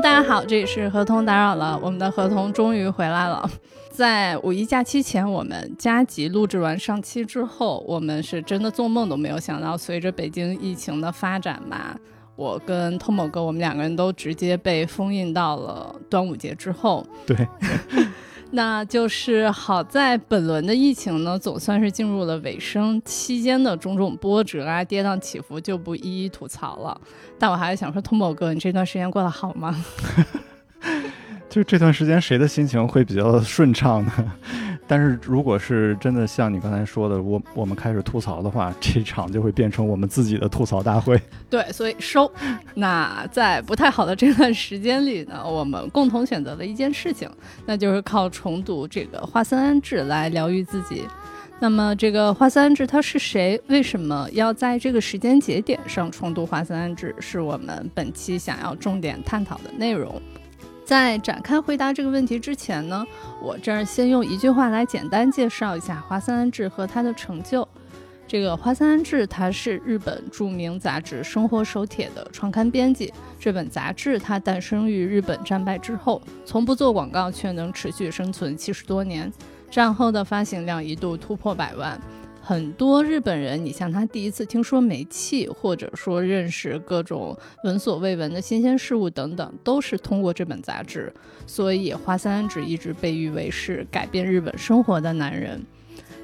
大家好，这里是合同打扰了，我们的合同终于回来了。在五一假期前，我们加急录制完上期之后，我们是真的做梦都没有想到，随着北京疫情的发展吧，我跟通某哥，我们两个人都直接被封印到了端午节之后。对。那就是好在本轮的疫情呢，总算是进入了尾声，期间的种种波折啊、跌宕起伏就不一一吐槽了。但我还是想说，通宝哥，你这段时间过得好吗？就这段时间，谁的心情会比较顺畅呢？但是如果是真的像你刚才说的，我我们开始吐槽的话，这场就会变成我们自己的吐槽大会。对，所以收。那在不太好的这段时间里呢，我们共同选择了一件事情，那就是靠重读这个华森安置来疗愈自己。那么这个华森安置他是谁？为什么要在这个时间节点上重读华森安置？是我们本期想要重点探讨的内容。在展开回答这个问题之前呢，我这儿先用一句话来简单介绍一下花森安治和他的成就。这个花森安治他是日本著名杂志《生活手帖》的创刊编辑。这本杂志它诞生于日本战败之后，从不做广告却能持续生存七十多年。战后的发行量一度突破百万。很多日本人，你像他第一次听说煤气，或者说认识各种闻所未闻的新鲜事物等等，都是通过这本杂志。所以花三安治一直被誉为是改变日本生活的男人。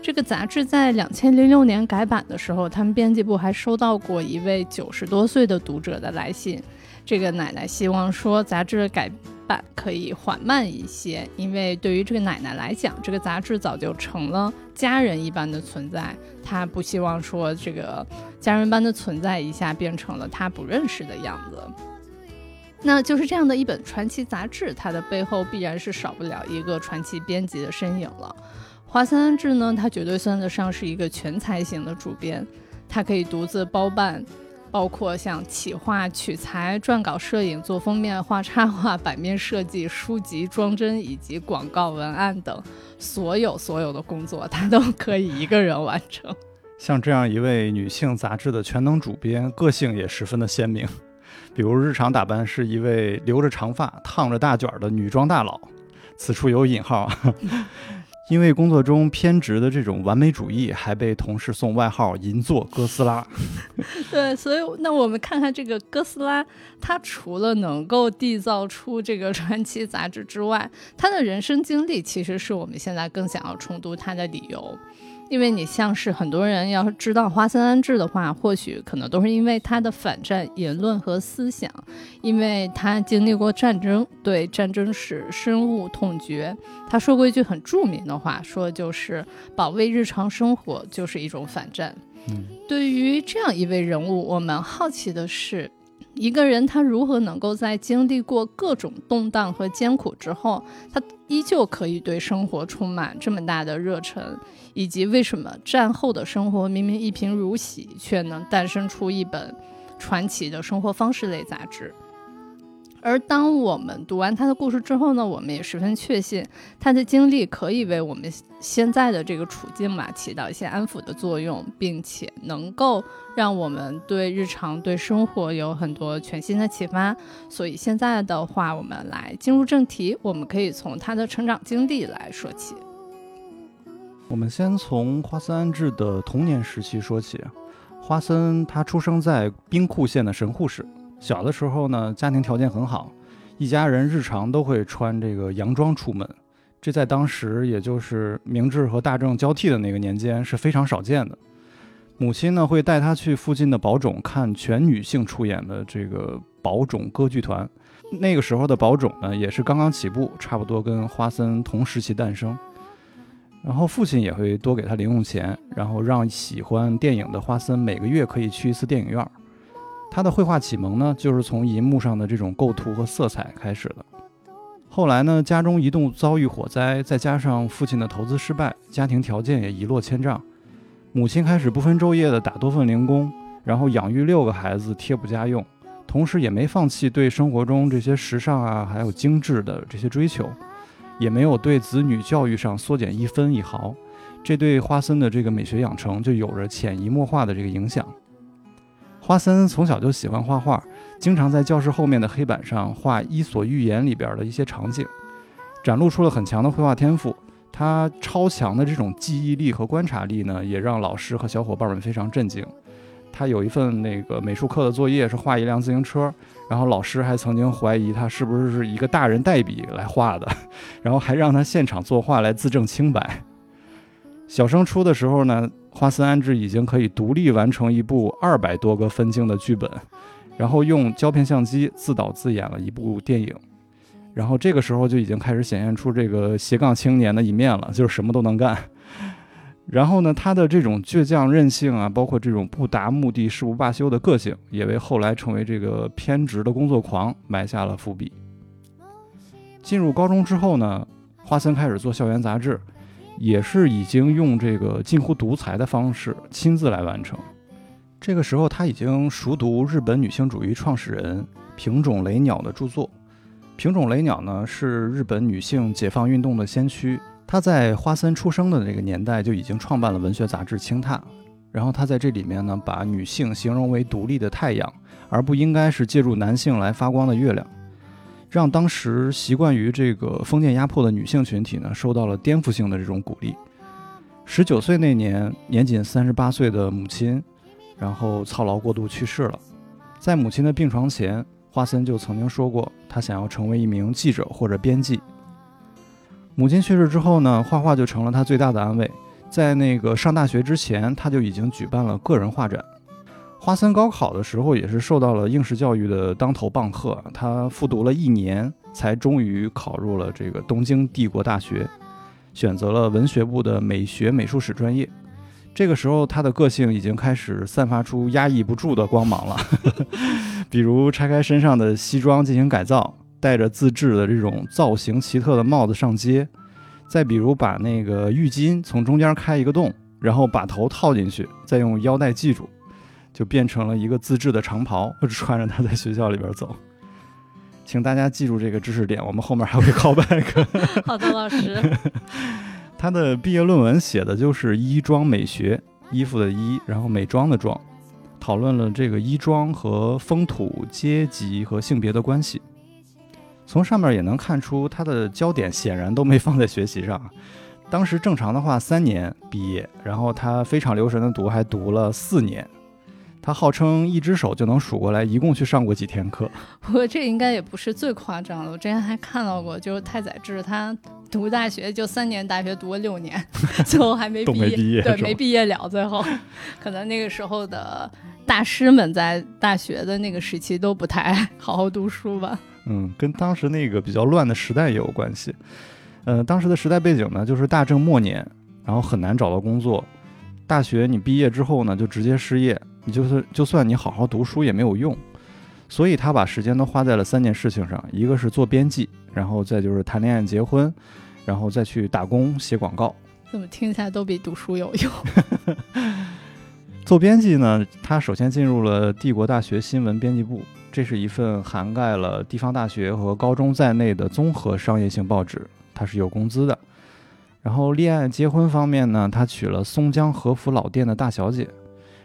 这个杂志在两千零六年改版的时候，他们编辑部还收到过一位九十多岁的读者的来信。这个奶奶希望说杂志改。版可以缓慢一些，因为对于这个奶奶来讲，这个杂志早就成了家人一般的存在，她不希望说这个家人般的存在一下变成了她不认识的样子。那就是这样的一本传奇杂志，它的背后必然是少不了一个传奇编辑的身影了。华森安治呢，他绝对算得上是一个全才型的主编，他可以独自包办。包括像企划、取材、撰稿、摄影、做封面、画插画、版面设计、书籍装帧以及广告文案等所有所有的工作，他都可以一个人完成。像这样一位女性杂志的全能主编，个性也十分的鲜明。比如日常打扮是一位留着长发、烫着大卷的女装大佬，此处有引号。因为工作中偏执的这种完美主义，还被同事送外号“银座哥斯拉”。对，所以那我们看看这个哥斯拉，他除了能够缔造出这个传奇杂志之外，他的人生经历其实是我们现在更想要重读他的理由。因为你像是很多人要是知道花森安治的话，或许可能都是因为他的反战言论和思想，因为他经历过战争，对战争史深恶痛绝。他说过一句很著名的话，说就是保卫日常生活就是一种反战。嗯，对于这样一位人物，我们好奇的是。一个人他如何能够在经历过各种动荡和艰苦之后，他依旧可以对生活充满这么大的热忱，以及为什么战后的生活明明一贫如洗，却能诞生出一本传奇的生活方式类杂志？而当我们读完他的故事之后呢，我们也十分确信他的经历可以为我们现在的这个处境嘛起到一些安抚的作用，并且能够让我们对日常、对生活有很多全新的启发。所以现在的话，我们来进入正题，我们可以从他的成长经历来说起。我们先从花森安治的童年时期说起。花森他出生在兵库县的神户市。小的时候呢，家庭条件很好，一家人日常都会穿这个洋装出门，这在当时也就是明治和大正交替的那个年间是非常少见的。母亲呢会带他去附近的宝冢看全女性出演的这个宝冢歌剧团，那个时候的宝冢呢也是刚刚起步，差不多跟花森同时期诞生。然后父亲也会多给他零用钱，然后让喜欢电影的花森每个月可以去一次电影院。他的绘画启蒙呢，就是从银幕上的这种构图和色彩开始的。后来呢，家中一度遭遇火灾，再加上父亲的投资失败，家庭条件也一落千丈。母亲开始不分昼夜的打多份零工，然后养育六个孩子，贴补家用，同时也没放弃对生活中这些时尚啊，还有精致的这些追求，也没有对子女教育上缩减一分一毫。这对花森的这个美学养成就有着潜移默化的这个影响。花森从小就喜欢画画，经常在教室后面的黑板上画《伊索寓言》里边的一些场景，展露出了很强的绘画天赋。他超强的这种记忆力和观察力呢，也让老师和小伙伴们非常震惊。他有一份那个美术课的作业是画一辆自行车，然后老师还曾经怀疑他是不是是一个大人代笔来画的，然后还让他现场作画来自证清白。小升初的时候呢，花森安治已经可以独立完成一部二百多个分镜的剧本，然后用胶片相机自导自演了一部电影。然后这个时候就已经开始显现出这个斜杠青年的一面了，就是什么都能干。然后呢，他的这种倔强任性啊，包括这种不达目的誓不罢休的个性，也为后来成为这个偏执的工作狂埋下了伏笔。进入高中之后呢，花森开始做校园杂志，也是已经用这个近乎独裁的方式亲自来完成。这个时候，他已经熟读日本女性主义创始人平冢雷鸟的著作。平冢雷鸟呢，是日本女性解放运动的先驱。她在花森出生的这个年代就已经创办了文学杂志《青踏》，然后她在这里面呢，把女性形容为独立的太阳，而不应该是借助男性来发光的月亮，让当时习惯于这个封建压迫的女性群体呢，受到了颠覆性的这种鼓励。十九岁那年，年仅三十八岁的母亲，然后操劳过度去世了，在母亲的病床前。花森就曾经说过，他想要成为一名记者或者编辑。母亲去世之后呢，画画就成了他最大的安慰。在那个上大学之前，他就已经举办了个人画展。花森高考的时候也是受到了应试教育的当头棒喝，他复读了一年，才终于考入了这个东京帝国大学，选择了文学部的美学美术史专业。这个时候，他的个性已经开始散发出压抑不住的光芒了。比如拆开身上的西装进行改造，戴着自制的这种造型奇特的帽子上街；再比如把那个浴巾从中间开一个洞，然后把头套进去，再用腰带系住，就变成了一个自制的长袍，穿着它在学校里边走。请大家记住这个知识点，我们后面还会 call back。好的，老师。他的毕业论文写的就是衣装美学，衣服的衣，然后美妆的妆，讨论了这个衣装和风土、阶级和性别的关系。从上面也能看出，他的焦点显然都没放在学习上。当时正常的话，三年毕业，然后他非常留神的读，还读了四年。他号称一只手就能数过来，一共去上过几天课。不过这应该也不是最夸张的，我之前还看到过，就是太宰治他读大学就三年大学读了六年，最后还没毕业，对，没毕业了。最后 可能那个时候的大师们在大学的那个时期都不太爱好好读书吧。嗯，跟当时那个比较乱的时代也有关系。呃，当时的时代背景呢，就是大正末年，然后很难找到工作。大学你毕业之后呢，就直接失业。你就是就算你好好读书也没有用，所以他把时间都花在了三件事情上，一个是做编辑，然后再就是谈恋爱结婚，然后再去打工写广告。怎么听起来都比读书有用？做编辑呢，他首先进入了帝国大学新闻编辑部，这是一份涵盖了地方大学和高中在内的综合商业性报纸，他是有工资的。然后恋爱结婚方面呢，他娶了松江和服老店的大小姐。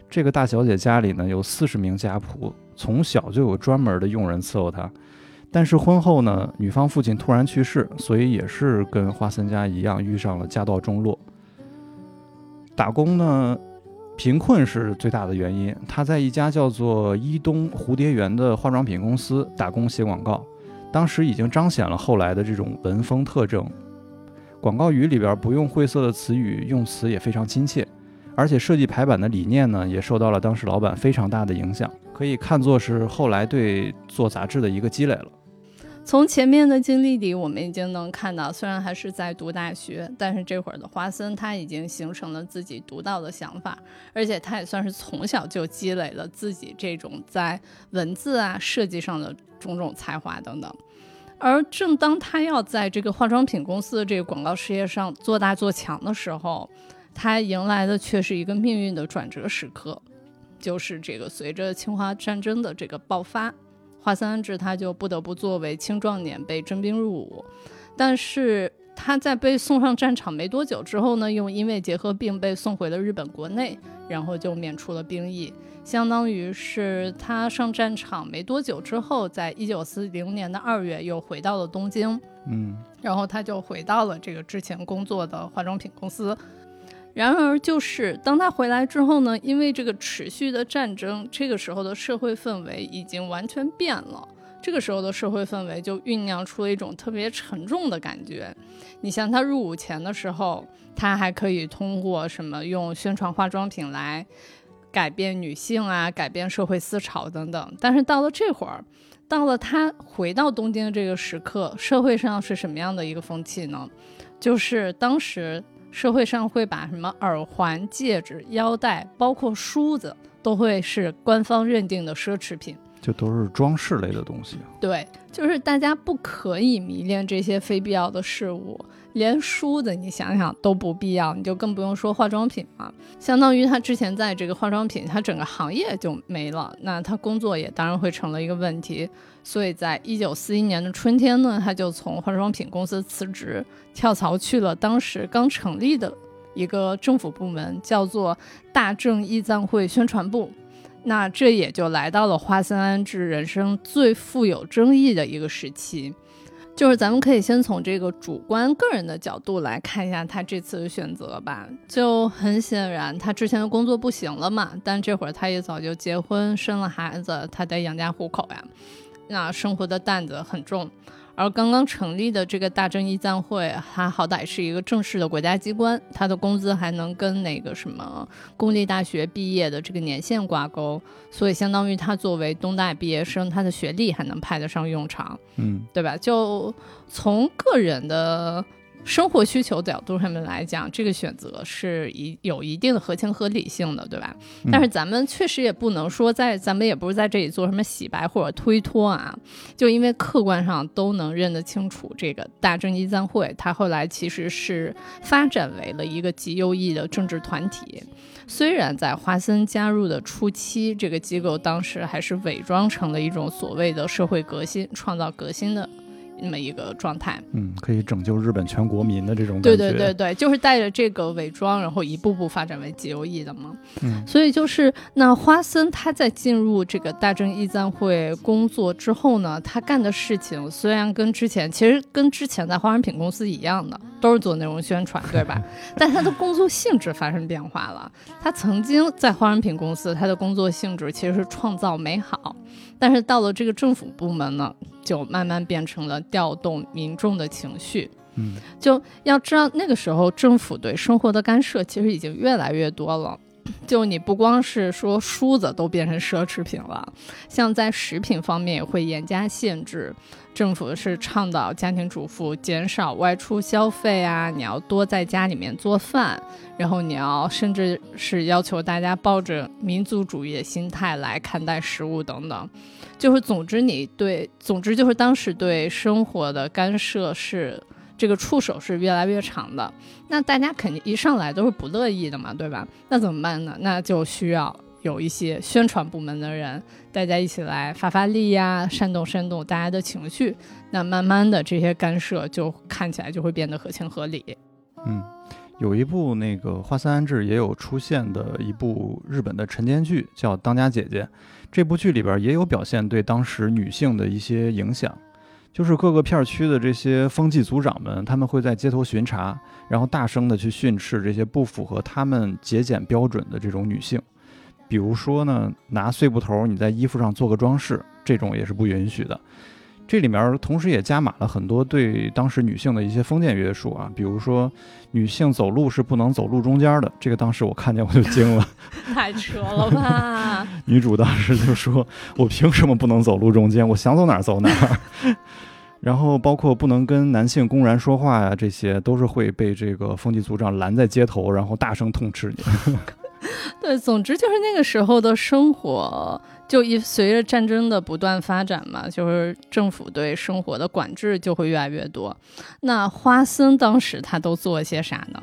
这个大小姐家里呢有四十名家仆，从小就有专门的佣人伺候她。但是婚后呢，女方父亲突然去世，所以也是跟花森家一样遇上了家道中落。打工呢，贫困是最大的原因。她在一家叫做伊东蝴蝶园的化妆品公司打工写广告，当时已经彰显了后来的这种文风特征。广告语里边不用晦涩的词语，用词也非常亲切。而且设计排版的理念呢，也受到了当时老板非常大的影响，可以看作是后来对做杂志的一个积累了。从前面的经历里，我们已经能看到，虽然还是在读大学，但是这会儿的花森他已经形成了自己独到的想法，而且他也算是从小就积累了自己这种在文字啊设计上的种种才华等等。而正当他要在这个化妆品公司的这个广告事业上做大做强的时候，他迎来的却是一个命运的转折时刻，就是这个随着侵华战争的这个爆发，华三安治他就不得不作为青壮年被征兵入伍。但是他在被送上战场没多久之后呢，又因为结核病被送回了日本国内，然后就免除了兵役，相当于是他上战场没多久之后，在一九四零年的二月又回到了东京，嗯然后他就回到了这个之前工作的化妆品公司。然而，就是当他回来之后呢，因为这个持续的战争，这个时候的社会氛围已经完全变了。这个时候的社会氛围就酝酿出了一种特别沉重的感觉。你像他入伍前的时候，他还可以通过什么用宣传化妆品来改变女性啊，改变社会思潮等等。但是到了这会儿，到了他回到东京的这个时刻，社会上是什么样的一个风气呢？就是当时社会上会把什么耳环、戒指、腰带，包括梳子，都会是官方认定的奢侈品。就都是装饰类的东西。对，就是大家不可以迷恋这些非必要的事物，连梳子你想想都不必要，你就更不用说化妆品了。相当于他之前在这个化妆品，他整个行业就没了，那他工作也当然会成了一个问题。所以在一九四一年的春天呢，他就从化妆品公司辞职，跳槽去了当时刚成立的一个政府部门，叫做大正义赞会宣传部。那这也就来到了花森安治人生最富有争议的一个时期，就是咱们可以先从这个主观个人的角度来看一下他这次的选择吧。就很显然，他之前的工作不行了嘛，但这会儿他也早就结婚生了孩子，他得养家糊口呀，那生活的担子很重。而刚刚成立的这个大正义赞会，它好歹是一个正式的国家机关，它的工资还能跟那个什么公立大学毕业的这个年限挂钩，所以相当于他作为东大毕业生，他的学历还能派得上用场，嗯对吧？就从个人的生活需求角度上面来讲，这个选择是一有一定的合情合理性的，对吧？嗯但是咱们确实也不能说在，咱们也不是在这里做什么洗白或者推脱啊，就因为客观上都能认得清楚，这个大正义赞会，它后来其实是发展为了一个极右翼的政治团体。虽然在华森加入的初期，这个机构当时还是伪装成了一种所谓的社会革新、创造革新的那么一个状态。嗯，可以拯救日本全国民的这种感对觉。对对对，就是带着这个伪装，然后一步步发展为极右翼的嘛。嗯所以就是那花森他在进入这个大正义赞会工作之后呢，他干的事情虽然跟之前其实跟之前在化妆品公司一样的，都是做内容宣传，对吧？但他的工作性质发生变化了。他曾经在化妆品公司，他的工作性质其实是创造美好，但是到了这个政府部门呢，就慢慢变成了调动民众的情绪。嗯就要知道，那个时候政府对生活的干涉其实已经越来越多了。就你不光是说梳子都变成奢侈品了，像在食品方面也会严加限制。政府是倡导家庭主妇减少外出消费啊，你要多在家里面做饭，然后你要甚至是要求大家抱着民族主义的心态来看待食物等等。就是总之你对，总之就是当时对生活的干涉是这个触手是越来越长的。那大家肯定一上来都是不乐意的嘛，对吧？那怎么办呢？那就需要有一些宣传部门的人，大家一起来发发力呀，煽动煽动大家的情绪。那慢慢的，这些干涉就看起来就会变得合情合理。嗯，有一部那个花三安治也有出现的一部日本的晨间剧，叫《当家姐姐》。这部剧里边也有表现对当时女性的一些影响，就是各个片区的这些风纪组长们，他们会在街头巡查，然后大声的去训斥这些不符合他们节俭标准的这种女性。比如说呢，拿碎布头你在衣服上做个装饰，这种也是不允许的。这里面同时也加码了很多对当时女性的一些封建约束啊，比如说女性走路是不能走路中间的，这个当时我看见我就惊了。太扯了吧！女主当时就说：“我凭什么不能走路中间？我想走哪儿走哪儿。”然后包括不能跟男性公然说话呀，这些都是会被这个风纪组长拦在街头，然后大声痛斥你。对，总之就是那个时候的生活，就一随着战争的不断发展嘛，就是政府对生活的管制就会越来越多。那花森当时他都做了些啥呢？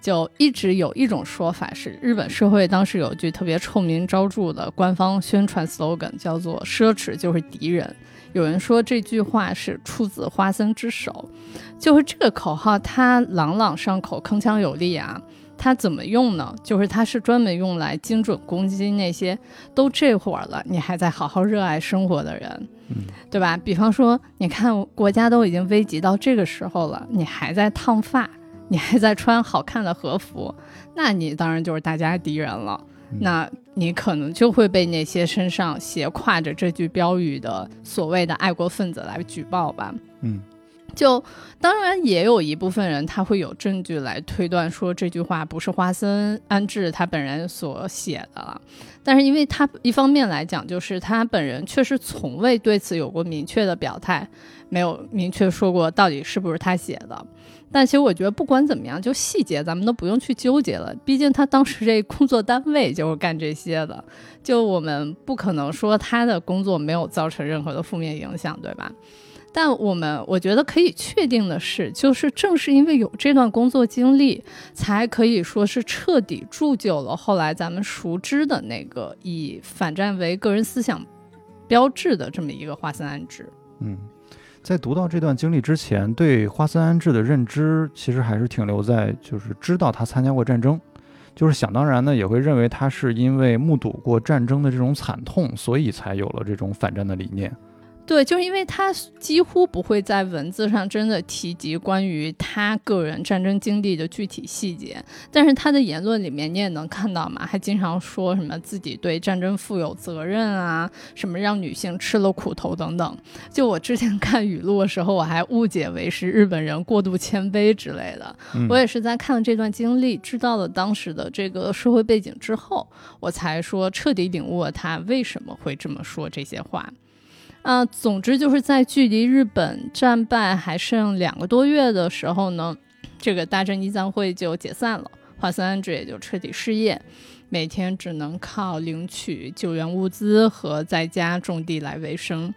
就一直有一种说法是，日本社会当时有句特别臭名昭著的官方宣传 slogan，叫做“奢侈就是敌人”。有人说这句话是出自花森之手，就是这个口号，它朗朗上口，铿锵有力啊。它怎么用呢？就是它是专门用来精准攻击那些都这会儿了，你还在好好热爱生活的人，嗯，对吧？比方说，你看国家都已经危急到这个时候了，你还在烫发，你还在穿好看的和服，那你当然就是大家敌人了。那你可能就会被那些身上斜挎着这句标语的所谓的爱国分子来举报吧。嗯。就当然也有一部分人他会有证据来推断说这句话不是花森安置他本人所写的了，但是因为他一方面来讲，就是他本人确实从未对此有过明确的表态，没有明确说过到底是不是他写的。但其实我觉得不管怎么样，就细节咱们都不用去纠结了，毕竟他当时这工作单位就是干这些的，就我们不可能说他的工作没有造成任何的负面影响，对吧？但我们我觉得可以确定的是，就是正是因为有这段工作经历，才可以说是彻底铸就了后来咱们熟知的那个以反战为个人思想标志的这么一个花森安置。嗯，在读到这段经历之前，对花森安置的认知其实还是停留在就是知道他参加过战争，就是想当然呢，也会认为他是因为目睹过战争的这种惨痛，所以才有了这种反战的理念。对，就是因为他几乎不会在文字上真的提及关于他个人战争经历的具体细节，但是他的言论里面你也能看到嘛，还经常说什么自己对战争负有责任啊，什么让女性吃了苦头等等。就我之前看语录的时候，我还误解为是日本人过度谦卑之类的。我也是在看了这段经历，知道了当时的这个社会背景之后，我才说彻底领悟了他为什么会这么说这些话。啊，总之就是在距离日本战败还剩两个多月的时候呢，这个大正义赞会就解散了，华森安治也就彻底失业，每天只能靠领取救援物资和在家种地来维生。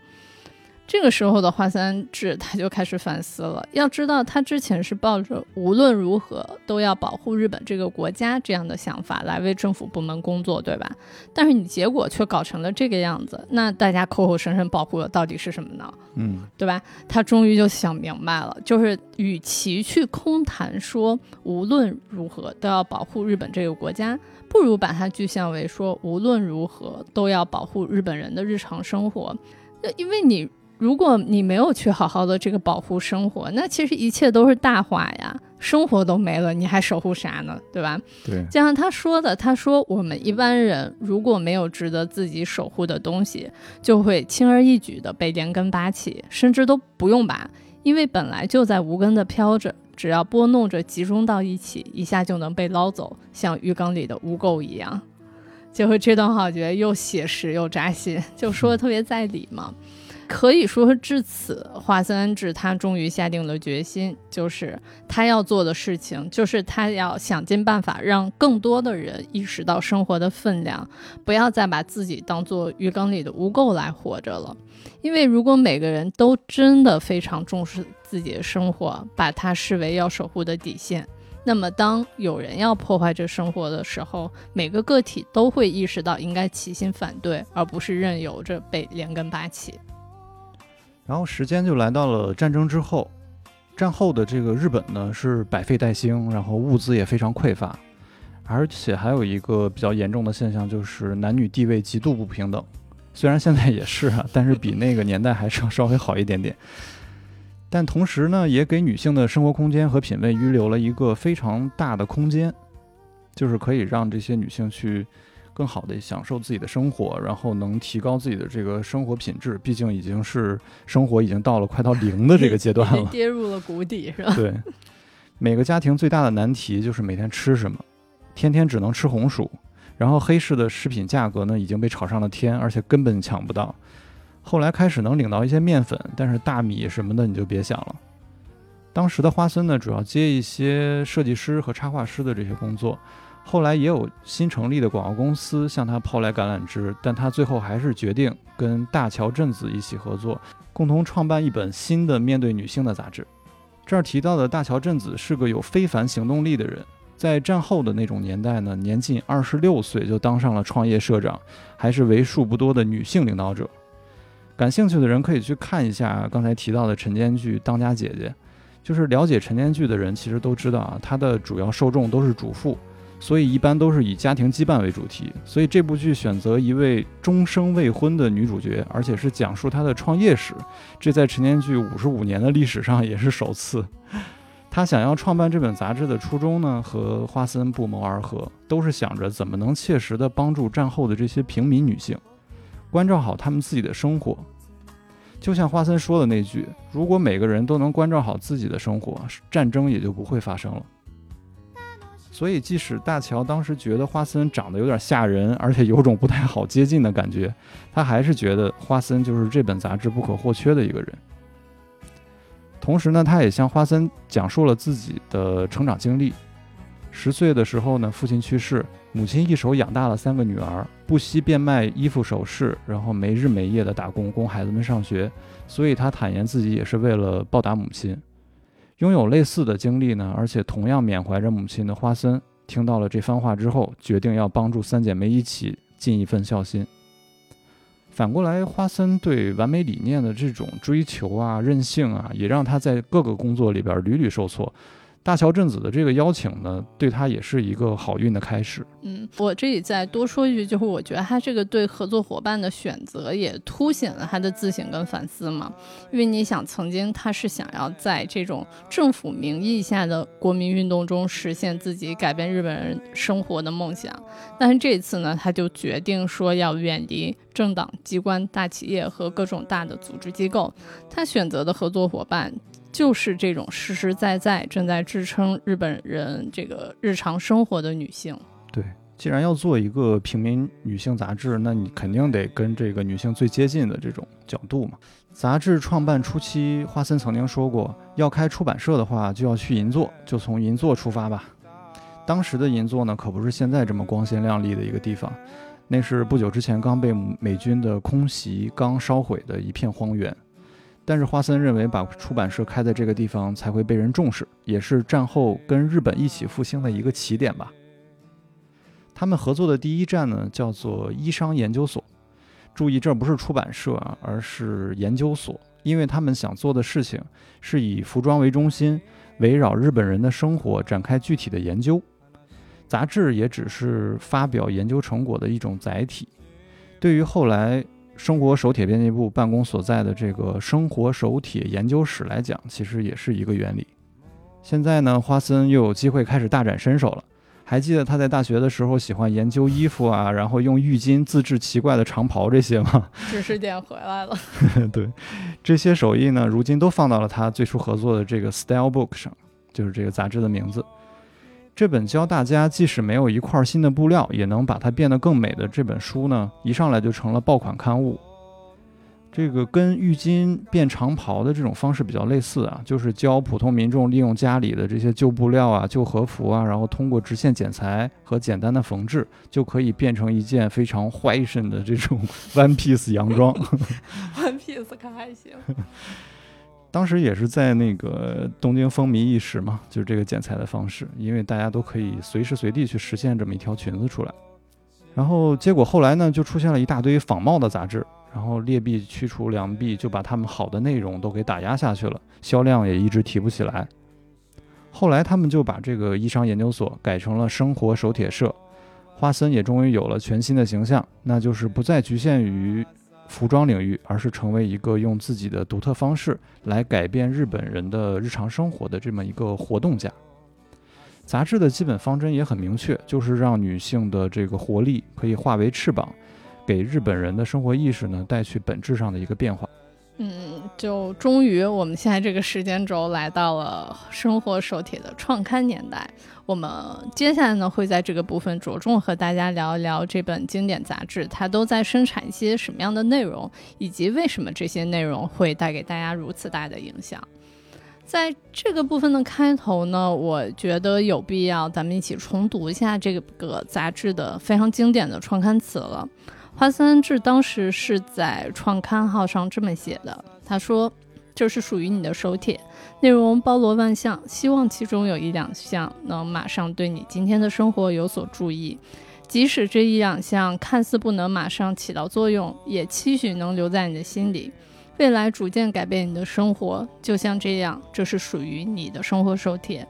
这个时候的华三志他就开始反思了。要知道，他之前是抱着无论如何都要保护日本这个国家这样的想法来为政府部门工作，对吧？但是你结果却搞成了这个样子，那大家口口声声保护的到底是什么呢？嗯，对吧？他终于就想明白了，就是与其去空谈说无论如何都要保护日本这个国家，不如把它具象为说无论如何都要保护日本人的日常生活，那因为你。如果你没有去好好的这个保护生活，那其实一切都是大话呀，生活都没了，你还守护啥呢？对吧？对。就像他说的，他说我们一般人如果没有值得自己守护的东西，就会轻而易举的被连根拔起，甚至都不用拔，因为本来就在无根的飘着，只要拨弄着集中到一起，一下就能被捞走，像浴缸里的污垢一样。就会这段话，我觉得又写实又扎心，就说的特别在理嘛。可以说至此，华森安治他终于下定了决心，就是他要做的事情，就是他要想尽办法让更多的人意识到生活的分量，不要再把自己当做鱼缸里的污垢来活着了。因为如果每个人都真的非常重视自己的生活，把它视为要守护的底线，那么当有人要破坏这生活的时候，每个个体都会意识到应该齐心反对，而不是任由着被连根拔起。然后时间就来到了战争之后，战后的这个日本呢是百废待兴，然后物资也非常匮乏，而且还有一个比较严重的现象就是男女地位极度不平等。虽然现在也是啊，但是比那个年代还是要稍微好一点点。但同时呢，也给女性的生活空间和品味预留了一个非常大的空间，就是可以让这些女性去。更好的享受自己的生活，然后能提高自己的这个生活品质。毕竟已经是生活已经到了快到零的这个阶段了，跌入了谷底，是吧？对，每个家庭最大的难题就是每天吃什么，天天只能吃红薯。然后黑市的食品价格呢已经被炒上了天，而且根本抢不到。后来开始能领到一些面粉，但是大米什么的你就别想了。当时的花森呢，主要接一些设计师和插画师的这些工作。后来也有新成立的广告公司向他抛来橄榄枝，但他最后还是决定跟大桥镇子一起合作，共同创办一本新的面对女性的杂志。这儿提到的大桥镇子是个有非凡行动力的人，在战后的那种年代呢，年仅二十六岁就当上了创业社长，还是为数不多的女性领导者。感兴趣的人可以去看一下刚才提到的陈间剧《当家姐姐》，就是了解陈间剧的人其实都知道啊，它的主要受众都是主妇。所以一般都是以家庭羁绊为主题。所以这部剧选择一位终生未婚的女主角，而且是讲述她的创业史，这在陈年剧五十五年的历史上也是首次。她想要创办这本杂志的初衷呢，和花森不谋而合，都是想着怎么能切实的帮助战后的这些平民女性，关照好她们自己的生活。就像花森说的那句：“如果每个人都能关照好自己的生活，战争也就不会发生了。”所以，即使大乔当时觉得花森长得有点吓人，而且有种不太好接近的感觉，他还是觉得花森就是这本杂志不可或缺的一个人。同时呢，他也向花森讲述了自己的成长经历。十岁的时候呢，父亲去世，母亲一手养大了三个女儿，不惜变卖衣服首饰，然后没日没夜的打工供孩子们上学。所以他坦言自己也是为了报答母亲。拥有类似的经历呢，而且同样缅怀着母亲的花森，听到了这番话之后，决定要帮助三姐妹一起尽一份孝心。反过来，花森对完美理念的这种追求啊、任性啊，也让他在各个工作里边屡屡受挫。大桥镇子的这个邀请呢，对他也是一个好运的开始。嗯，我这里再多说一句，就是我觉得他这个对合作伙伴的选择也凸显了他的自省跟反思嘛。因为你想，曾经他是想要在这种政府名义下的国民运动中实现自己改变日本人生活的梦想，但是这次呢，他就决定说要远离政党、机关、大企业和各种大的组织机构，他选择的合作伙伴。就是这种实实在在正在支撑日本人这个日常生活的女性。对，既然要做一个平民女性杂志，那你肯定得跟这个女性最接近的这种角度嘛。杂志创办初期，花森曾经说过，要开出版社的话，就要去银座，就从银座出发吧。当时的银座呢，可不是现在这么光鲜亮丽的一个地方，那是不久之前刚被美军的空袭刚烧毁的一片荒原。但是花森认为，把出版社开在这个地方才会被人重视，也是战后跟日本一起复兴的一个起点吧。他们合作的第一站呢，叫做医商研究所。注意，这不是出版社啊，而是研究所，因为他们想做的事情是以服装为中心，围绕日本人的生活展开具体的研究。杂志也只是发表研究成果的一种载体。对于后来。生活手帖编辑部办公所在的这个生活手帖研究室来讲，其实也是一个原理。现在呢，花森又有机会开始大展身手了。还记得他在大学的时候喜欢研究衣服啊，然后用浴巾自制奇怪的长袍这些吗？知识点回来了。对，这些手艺呢，如今都放到了他最初合作的这个 Style Book 上，就是这个杂志的名字。这本教大家即使没有一块新的布料，也能把它变得更美的这本书呢，一上来就成了爆款刊物。这个跟浴巾变长袍的这种方式比较类似啊，就是教普通民众利用家里的这些旧布料啊、旧和服啊，然后通过直线剪裁和简单的缝制，就可以变成一件非常 fashion 的这种 one piece 洋装。one piece 可还行。当时也是在那个东京风靡一时嘛，就是这个剪裁的方式，因为大家都可以随时随地去实现这么一条裙子出来。然后结果后来呢，就出现了一大堆仿冒的杂志，然后劣币驱除良币，就把他们好的内容都给打压下去了，销量也一直提不起来。后来他们就把这个衣裳研究所改成了生活手帖社，花森也终于有了全新的形象，那就是不再局限于。服装领域，而是成为一个用自己的独特方式来改变日本人的日常生活的这么一个活动家。杂志的基本方针也很明确，就是让女性的这个活力可以化为翅膀，给日本人的生活意识呢带去本质上的一个变化。嗯，就终于我们现在这个时间轴来到了生活手帖的创刊年代。我们接下来呢会在这个部分着重和大家聊一聊这本经典杂志，它都在生产一些什么样的内容，以及为什么这些内容会带给大家如此大的影响。在这个部分的开头呢，我觉得有必要咱们一起重读一下这个杂志的非常经典的创刊词了。花森志当时是在创刊号上这么写的，他说：“这是属于你的手帖，内容包罗万象，希望其中有一两项能马上对你今天的生活有所注意。即使这一两项看似不能马上起到作用，也期许能留在你的心里，未来逐渐改变你的生活。就像这样，这是属于你的生活手帖。”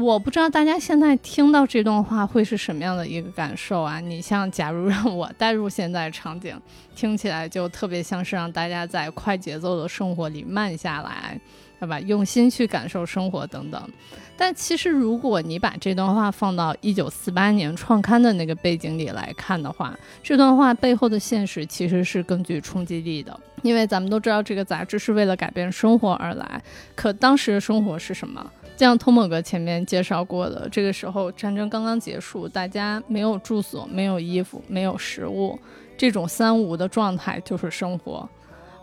我不知道大家现在听到这段话会是什么样的一个感受啊？你像，假如让我带入现在场景，听起来就特别像是让大家在快节奏的生活里慢下来，对吧？用心去感受生活等等。但其实，如果你把这段话放到一九四八年创刊的那个背景里来看的话，这段话背后的现实其实是更具冲击力的。因为咱们都知道，这个杂志是为了改变生活而来，可当时的生活是什么？像托莫格前面介绍过的，这个时候战争刚刚结束，大家没有住所、没有衣服、没有食物，这种三无的状态就是生活。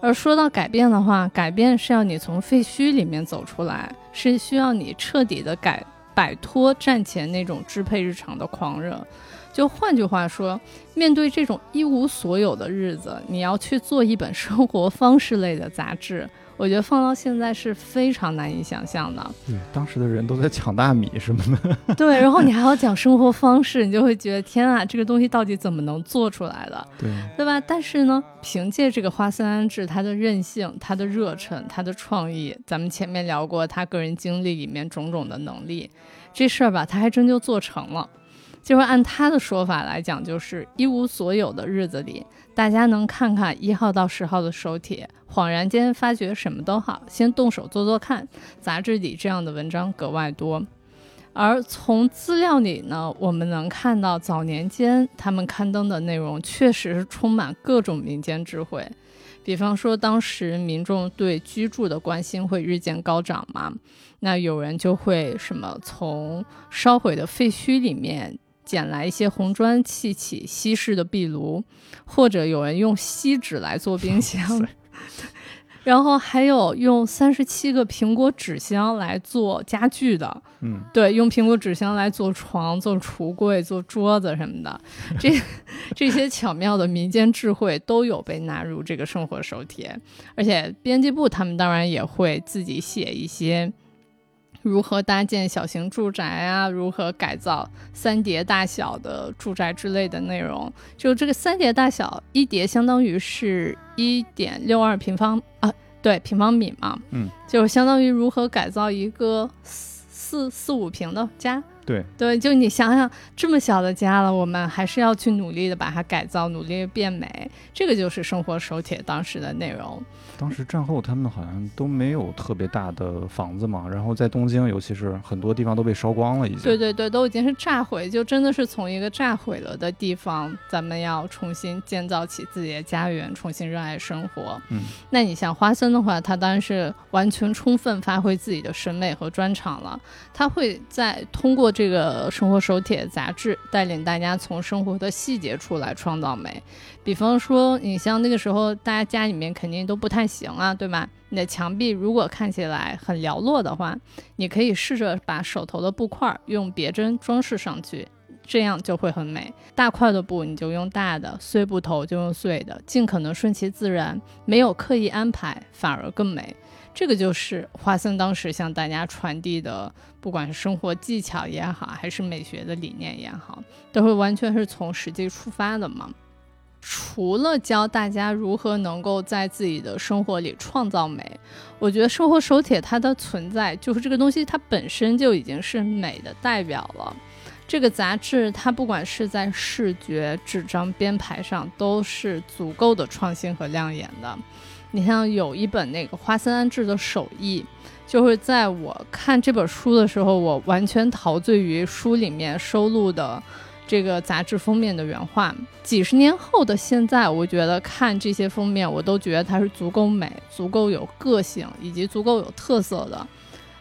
而说到改变的话，改变是要你从废墟里面走出来，是需要你彻底的改摆脱战前那种支配日常的狂热。就换句话说，面对这种一无所有的日子，你要去做一本生活方式类的杂志。我觉得放到现在是非常难以想象的。对，当时的人都在抢大米什么的。对，然后你还要讲生活 方式，你就会觉得天啊，这个东西到底怎么能做出来的？对，对吧？但是呢，凭借这个花森安治他的韧性、他的热忱、他的创意，咱们前面聊过他个人经历里面种种的能力，这事儿吧，他还真就做成了。就是按他的说法来讲，就是一无所有的日子里，大家能看看一号到十号的手帖，恍然间发觉什么都好，先动手做做看。杂志里这样的文章格外多，而从资料里呢，我们能看到早年间他们刊登的内容确实是充满各种民间智慧。比方说，当时民众对居住的关心会日渐高涨嘛，那有人就会什么从烧毁的废墟里面。捡来一些红砖砌起西式的壁炉，或者有人用锡纸来做冰箱，然后还有用三十七个苹果纸箱来做家具的，嗯，对，用苹果纸箱来做床、做橱柜、做桌子什么的，这 这些巧妙的民间智慧都有被纳入这个生活手帖，而且编辑部他们当然也会自己写一些。如何搭建小型住宅啊？如何改造三叠大小的住宅之类的内容？就这个三叠大小，一叠相当于是一点六二平方啊，对，平方米嘛。嗯，就相当于如何改造一个四四五平的家。对对，就你想想，这么小的家了，我们还是要去努力的把它改造，努力变美。这个就是生活手帖当时的内容。当时战后，他们好像都没有特别大的房子嘛，然后在东京，尤其是很多地方都被烧光了，已经。对对对，都已经是炸毁，就真的是从一个炸毁了的地方，咱们要重新建造起自己的家园，重新热爱生活。嗯，那你像花森的话，他当然是完全充分发挥自己的审美和专长了，他会在通过这个生活手帖杂志，带领大家从生活的细节处来创造美。比方说，你像那个时候，大家家里面肯定都不太行啊，对吧？你的墙壁如果看起来很寥落的话，你可以试着把手头的布块用别针装饰上去，这样就会很美。大块的布你就用大的，碎布头就用碎的，尽可能顺其自然，没有刻意安排，反而更美。这个就是华森当时向大家传递的，不管是生活技巧也好，还是美学的理念也好，都会完全是从实际出发的嘛。除了教大家如何能够在自己的生活里创造美，我觉得生活手帖它的存在就是这个东西它本身就已经是美的代表了。这个杂志它不管是在视觉、纸张编排上都是足够的创新和亮眼的。你像有一本那个花森安治的手艺，就是在我看这本书的时候，我完全陶醉于书里面收录的。这个杂志封面的原画，几十年后的现在，我觉得看这些封面，我都觉得它是足够美、足够有个性以及足够有特色的。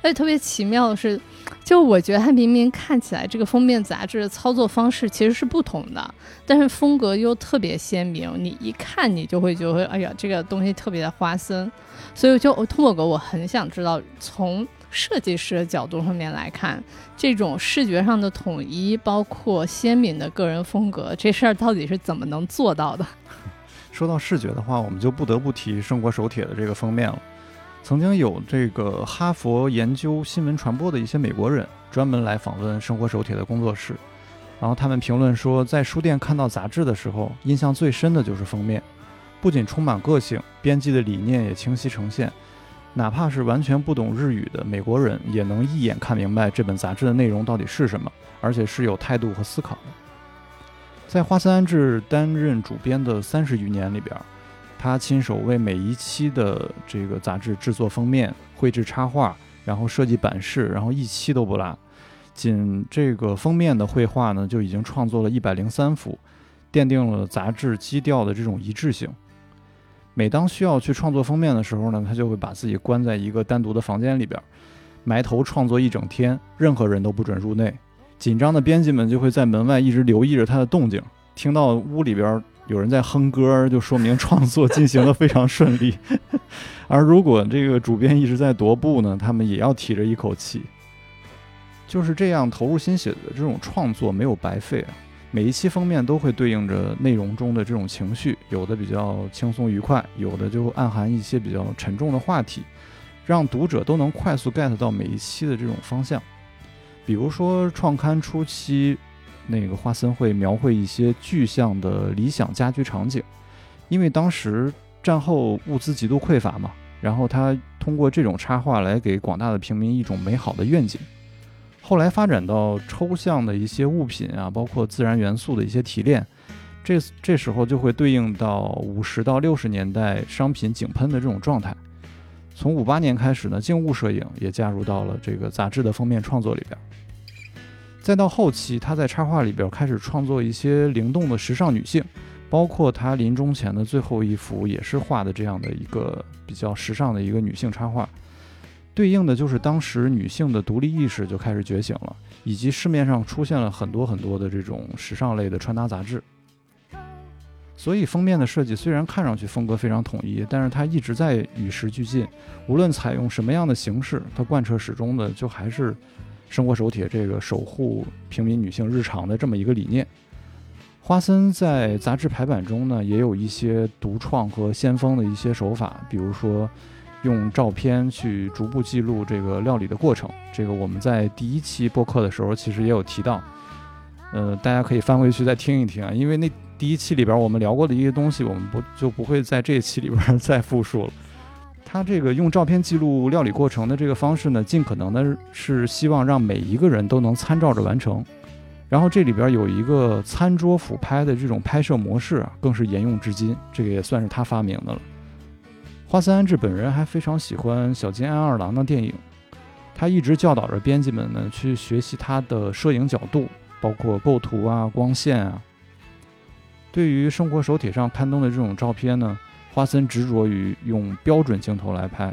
而且特别奇妙的是，就我觉得它明明看起来这个封面杂志的操作方式其实是不同的，但是风格又特别鲜明，你一看你就会觉得，哎呀，这个东西特别的花森。所以就通过格，我很想知道从。设计师的角度上面来看，这种视觉上的统一，包括鲜明的个人风格，这事儿到底是怎么能做到的？说到视觉的话，我们就不得不提《生活手帖》的这个封面了。曾经有这个哈佛研究新闻传播的一些美国人专门来访问《生活手帖》的工作室，然后他们评论说，在书店看到杂志的时候，印象最深的就是封面，不仅充满个性，编辑的理念也清晰呈现。哪怕是完全不懂日语的美国人，也能一眼看明白这本杂志的内容到底是什么，而且是有态度和思考的。在花森安治担任主编的三十余年里边，他亲手为每一期的这个杂志制作封面、绘制插画，然后设计版式，然后一期都不落。仅这个封面的绘画呢，就已经创作了一百零三幅，奠定了杂志基调的这种一致性。每当需要去创作封面的时候呢，他就会把自己关在一个单独的房间里边，埋头创作一整天，任何人都不准入内。紧张的编辑们就会在门外一直留意着他的动静，听到屋里边有人在哼歌，就说明创作进行的非常顺利。而如果这个主编一直在踱步呢，他们也要提着一口气。就是这样投入心血的这种创作没有白费啊！每一期封面都会对应着内容中的这种情绪，有的比较轻松愉快，有的就暗含一些比较沉重的话题，让读者都能快速 get 到每一期的这种方向。比如说创刊初期，那个花森会描绘一些具象的理想家居场景，因为当时战后物资极度匮乏嘛，然后他通过这种插画来给广大的平民一种美好的愿景。后来发展到抽象的一些物品啊，包括自然元素的一些提炼，这这时候就会对应到五十到六十年代商品井喷的这种状态。从五八年开始呢，静物摄影也加入到了这个杂志的封面创作里边。再到后期，他在插画里边开始创作一些灵动的时尚女性，包括他临终前的最后一幅也是画的这样的一个比较时尚的一个女性插画，对应的就是当时女性的独立意识就开始觉醒了，以及市面上出现了很多很多的这种时尚类的穿搭杂志。所以封面的设计虽然看上去风格非常统一，但是它一直在与时俱进，无论采用什么样的形式，它贯彻始终的就还是。生活手帖这个守护平民女性日常的这么一个理念，花森在杂志排版中呢也有一些独创和先锋的一些手法，比如说用照片去逐步记录这个料理的过程。这个我们在第一期播客的时候其实也有提到，呃，大家可以翻回去再听一听啊，因为那第一期里边我们聊过的一些东西，我们不就不会在这一期里边再复述了。他这个用照片记录料理过程的这个方式呢，尽可能的是希望让每一个人都能参照着完成。然后这里边有一个餐桌俯拍的这种拍摄模式啊，更是沿用至今，这个也算是他发明的了。花森安治本人还非常喜欢小津安二郎的电影，他一直教导着编辑们呢去学习他的摄影角度，包括构图啊、光线啊。对于生活手帖上刊登的这种照片呢。花森执着于用标准镜头来拍，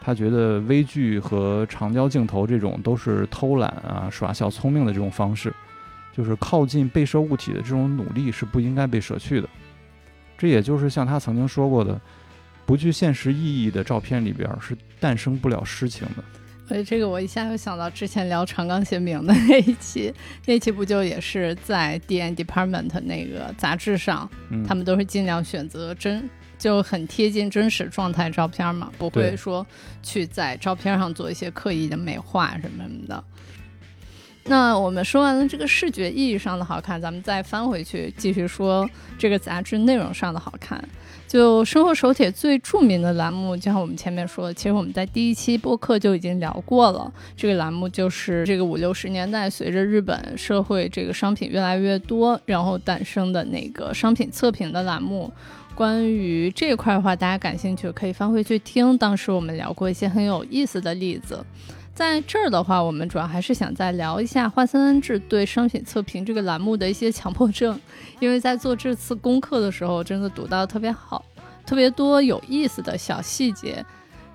他觉得微距和长焦镜头这种都是偷懒啊、耍小聪明的这种方式，就是靠近被摄物体的这种努力是不应该被舍去的。这也就是像他曾经说过的，不具现实意义的照片里边是诞生不了诗情的。所以这个我一下又想到之前聊长冈贤明的那一期，那期不就也是在 D N Department 那个杂志上，他们都是尽量选择真。就很贴近真实状态照片嘛，不会说去在照片上做一些刻意的美化什么什么的。那我们说完了这个视觉意义上的好看，咱们再翻回去继续说这个杂志内容上的好看。就生活手帖最著名的栏目，就像我们前面说的，其实我们在第一期播客就已经聊过了。这个栏目就是这个五六十年代随着日本社会这个商品越来越多，然后诞生的那个商品测评的栏目。关于这块的话，大家感兴趣可以翻回去听，当时我们聊过一些很有意思的例子。在这儿的话，我们主要还是想再聊一下花森安治对商品测评这个栏目的一些强迫症，因为在做这次功课的时候，真的读到特别好，特别多有意思的小细节。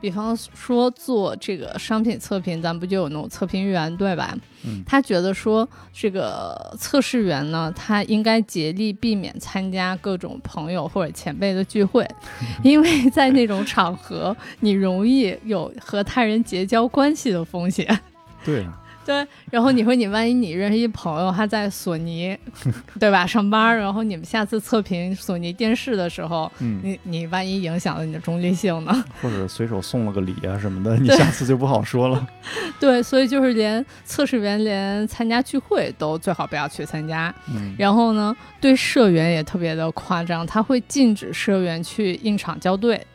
比方说做这个商品测评，咱不就有那种测评员对吧？嗯，他觉得说这个测试员呢，他应该竭力避免参加各种朋友或者前辈的聚会，因为在那种场合，你容易有和他人结交关系的风险。对。对，然后你说你万一你认识一朋友，他在索尼，对吧？上班，然后你们下次测评索尼电视的时候，你你万一影响了你的中立性呢？或者随手送了个礼啊什么的，你下次就不好说了。对，所以就是连测试员连参加聚会都最好不要去参加。然后呢，对社员也特别的夸张，他会禁止社员去应场校对。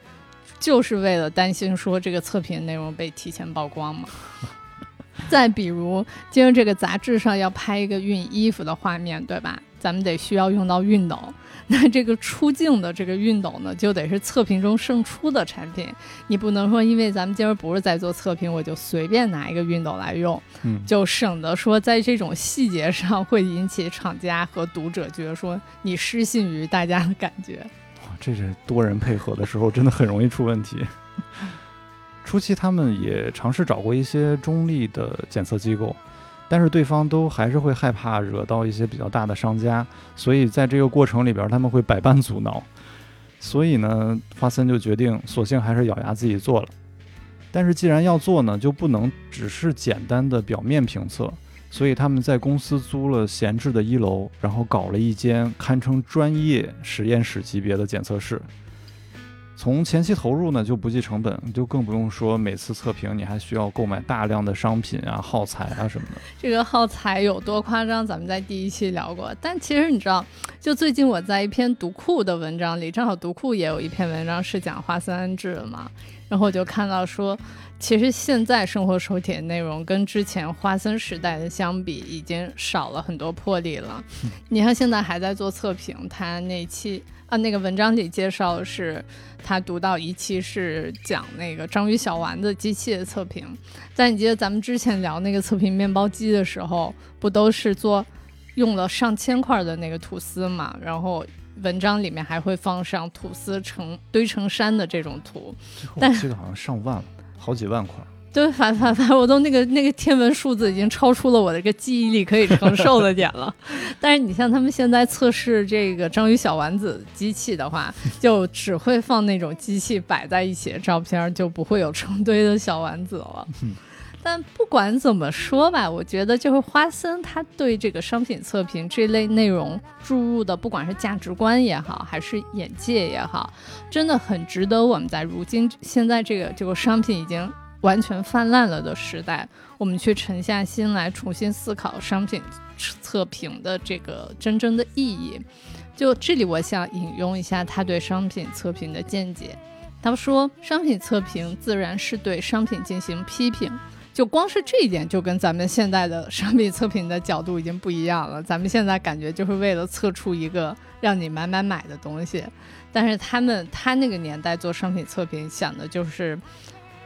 就是为了担心说这个测评内容被提前曝光嘛。再比如，今儿这个杂志上要拍一个熨衣服的画面，对吧？咱们得需要用到熨斗，那这个出镜的这个熨斗呢，就得是测评中胜出的产品。你不能说，因为咱们今儿不是在做测评，我就随便拿一个熨斗来用，嗯，就省得说在这种细节上会引起厂家和读者觉得说你失信于大家的感觉。哇，这是多人配合的时候，真的很容易出问题。初期他们也尝试找过一些中立的检测机构，但是对方都还是会害怕惹到一些比较大的商家，所以在这个过程里边他们会百般阻挠。所以呢，华森就决定索性还是咬牙自己做了。但是既然要做呢，就不能只是简单的表面评测，所以他们在公司租了闲置的一楼，然后搞了一间堪称专业实验室级别的检测室。从前期投入呢就不计成本，就更不用说每次测评你还需要购买大量的商品啊、耗材啊什么的。这个耗材有多夸张，咱们在第一期聊过。但其实你知道，就最近我在一篇读库的文章里，正好读库也有一篇文章是讲华森安制的嘛，然后我就看到说，其实现在生活手帖内容跟之前华森时代的相比，已经少了很多魄力了。你看现在还在做测评，他那期。啊，那个文章里介绍是，他读到一期是讲那个章鱼小丸子机器的测评。但你记得咱们之前聊那个测评面包机的时候，不都是做用了上千块的那个吐司嘛？然后文章里面还会放上吐司成堆成山的这种图。但这个好像上万了，好几万块。对，反反反，我都那个那个天文数字已经超出了我的一个记忆力可以承受的点了。但是你像他们现在测试这个章鱼小丸子机器的话，就只会放那种机器摆在一起的照片，就不会有成堆的小丸子了。但不管怎么说吧，我觉得就是花森他对这个商品测评这类内容注入的，不管是价值观也好，还是眼界也好，真的很值得我们在如今现在这个这个商品已经。完全泛滥了的时代，我们去沉下心来重新思考商品测评的这个真正的意义。就这里，我想引用一下他对商品测评的见解。他说：“商品测评自然是对商品进行批评。”就光是这一点，就跟咱们现在的商品测评的角度已经不一样了。咱们现在感觉就是为了测出一个让你买买买的东西，但是他们他那个年代做商品测评，想的就是。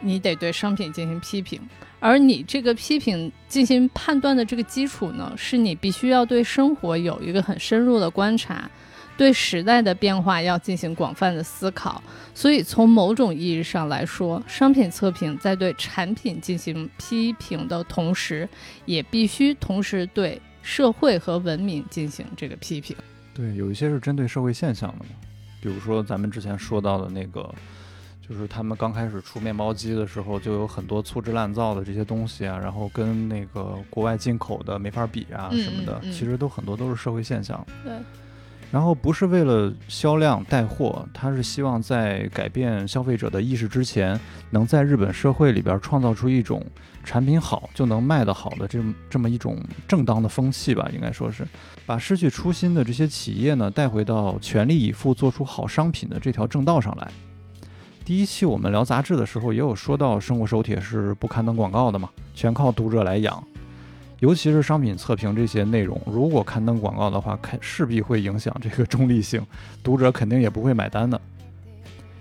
你得对商品进行批评，而你这个批评进行判断的这个基础呢，是你必须要对生活有一个很深入的观察，对时代的变化要进行广泛的思考。所以从某种意义上来说，商品测评在对产品进行批评的同时，也必须同时对社会和文明进行这个批评。对，有一些是针对社会现象的嘛，比如说咱们之前说到的那个。就是他们刚开始出面包机的时候，就有很多粗制滥造的这些东西啊，然后跟那个国外进口的没法比啊什么的，其实都很多都是社会现象。对。然后不是为了销量带货，他是希望在改变消费者的意识之前，能在日本社会里边创造出一种产品好就能卖得好的这么这么一种正当的风气吧，应该说是把失去初心的这些企业呢带回到全力以赴做出好商品的这条正道上来。第一期我们聊杂志的时候，也有说到生活手帖是不刊登广告的嘛，全靠读者来养。尤其是商品测评这些内容，如果刊登广告的话，肯势必会影响这个中立性，读者肯定也不会买单的。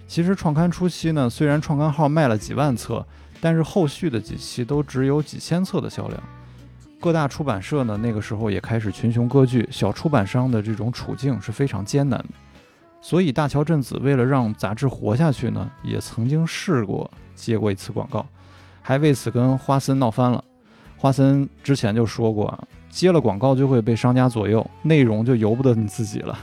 其实创刊初期呢，虽然创刊号卖了几万册，但是后续的几期都只有几千册的销量。各大出版社呢，那个时候也开始群雄割据，小出版商的这种处境是非常艰难的。所以大桥镇子为了让杂志活下去呢，也曾经试过接过一次广告，还为此跟花森闹翻了。花森之前就说过啊，接了广告就会被商家左右，内容就由不得你自己了。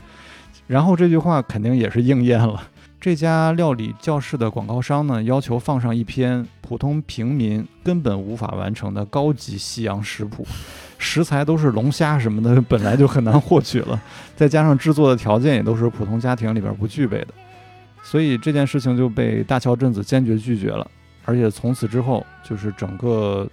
然后这句话肯定也是应验了。这家料理教室的广告商呢，要求放上一篇普通平民根本无法完成的高级西洋食谱。食材都是龙虾什么的，本来就很难获取了，再加上制作的条件也都是普通家庭里边不具备的，所以这件事情就被大桥镇子坚决拒绝了。而且从此之后，就是整个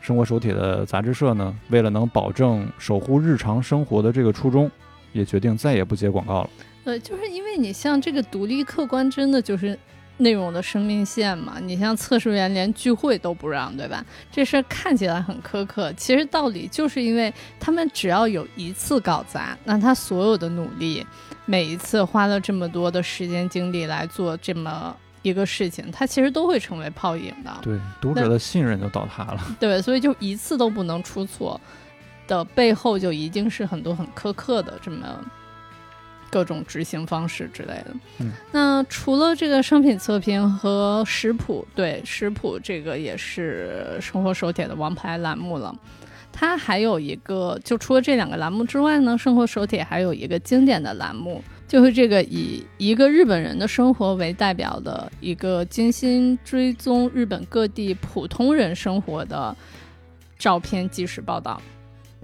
生活手帖的杂志社呢，为了能保证守护日常生活的这个初衷，也决定再也不接广告了。呃，就是因为你像这个独立客观，真的就是。内容的生命线嘛。你像测试员连聚会都不让，对吧？这事儿看起来很苛刻，其实道理就是因为他们只要有一次搞砸，那他所有的努力，每一次花了这么多的时间精力来做这么一个事情，他其实都会成为泡影的。对，读者的信任就倒塌了。对，所以就一次都不能出错的背后，就一定是很多很苛刻的这么。各种执行方式之类的。嗯，那除了这个商品测评和食谱，对食谱这个也是生活手帖的王牌栏目了。它还有一个，就除了这两个栏目之外呢，生活手帖还有一个经典的栏目，就是这个以一个日本人的生活为代表的一个精心追踪日本各地普通人生活的照片纪实报道。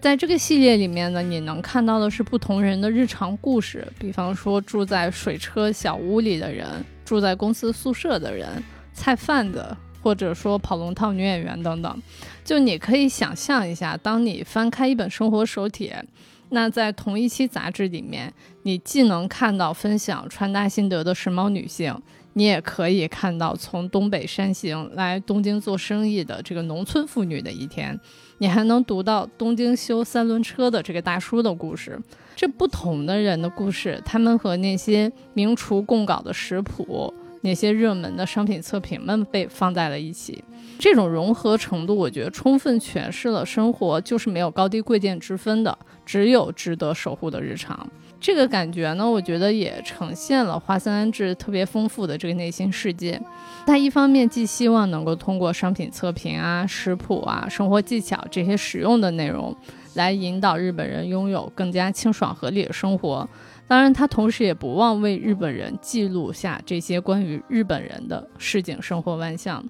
在这个系列里面呢，你能看到的是不同人的日常故事，比方说住在水车小屋里的人，住在公司宿舍的人，菜贩子，或者说跑龙套女演员等等。就你可以想象一下，当你翻开一本生活手帖，那在同一期杂志里面，你既能看到分享穿搭心得的时髦女性。你也可以看到从东北山行来东京做生意的这个农村妇女的一天，你还能读到东京修三轮车的这个大叔的故事。这不同的人的故事，他们和那些名厨供稿的食谱、那些热门的商品测评们被放在了一起。这种融合程度，我觉得充分诠释了生活就是没有高低贵贱之分的，只有值得守护的日常。这个感觉呢，我觉得也呈现了花森安置特别丰富的这个内心世界。他一方面既希望能够通过商品测评啊、食谱啊、生活技巧这些实用的内容，来引导日本人拥有更加清爽合理的生活。当然，他同时也不忘为日本人记录下这些关于日本人的市井生活万象。